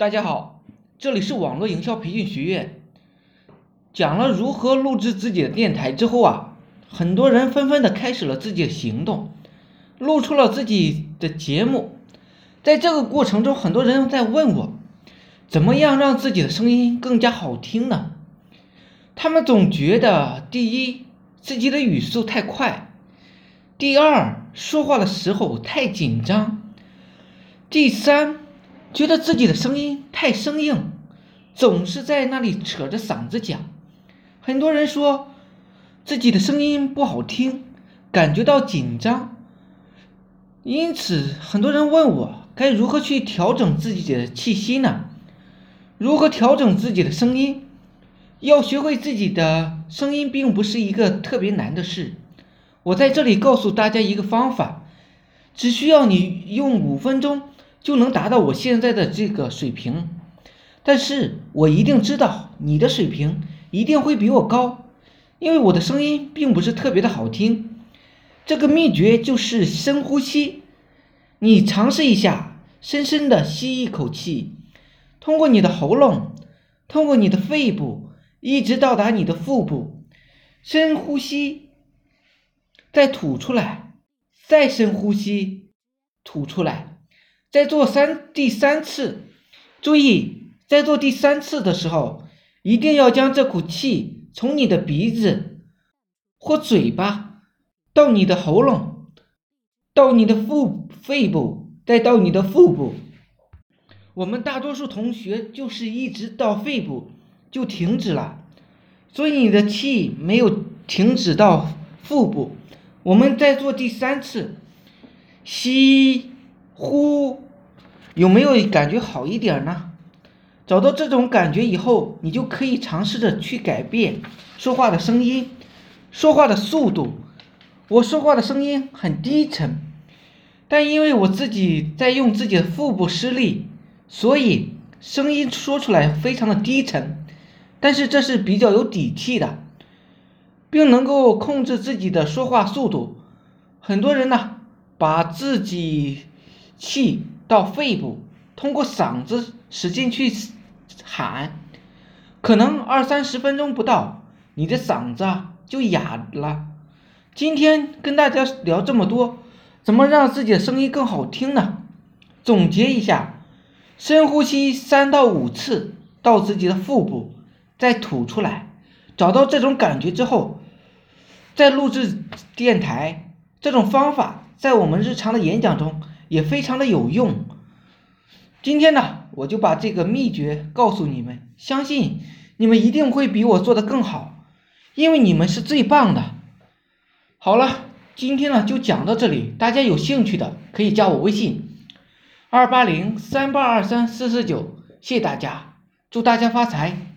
大家好，这里是网络营销培训学院。讲了如何录制自己的电台之后啊，很多人纷纷的开始了自己的行动，录出了自己的节目。在这个过程中，很多人在问我，怎么样让自己的声音更加好听呢？他们总觉得，第一，自己的语速太快；第二，说话的时候太紧张；第三。觉得自己的声音太生硬，总是在那里扯着嗓子讲。很多人说自己的声音不好听，感觉到紧张。因此，很多人问我该如何去调整自己的气息呢？如何调整自己的声音？要学会自己的声音，并不是一个特别难的事。我在这里告诉大家一个方法，只需要你用五分钟。就能达到我现在的这个水平，但是我一定知道你的水平一定会比我高，因为我的声音并不是特别的好听。这个秘诀就是深呼吸，你尝试一下，深深的吸一口气，通过你的喉咙，通过你的肺部，一直到达你的腹部，深呼吸，再吐出来，再深呼吸，吐出来。在做三第三次，注意，在做第三次的时候，一定要将这股气从你的鼻子或嘴巴到你的喉咙，到你的腹肺部，再到你的腹部。我们大多数同学就是一直到肺部就停止了，所以你的气没有停止到腹部。我们再做第三次，吸。呼，有没有感觉好一点呢？找到这种感觉以后，你就可以尝试着去改变说话的声音、说话的速度。我说话的声音很低沉，但因为我自己在用自己的腹部施力，所以声音说出来非常的低沉。但是这是比较有底气的，并能够控制自己的说话速度。很多人呢，把自己。气到肺部，通过嗓子使劲去喊，可能二三十分钟不到，你的嗓子就哑了。今天跟大家聊这么多，怎么让自己的声音更好听呢？总结一下：深呼吸三到五次到自己的腹部，再吐出来。找到这种感觉之后，再录制电台。这种方法在我们日常的演讲中。也非常的有用。今天呢，我就把这个秘诀告诉你们，相信你们一定会比我做的更好，因为你们是最棒的。好了，今天呢就讲到这里，大家有兴趣的可以加我微信二八零三八二三四四九，谢谢大家，祝大家发财。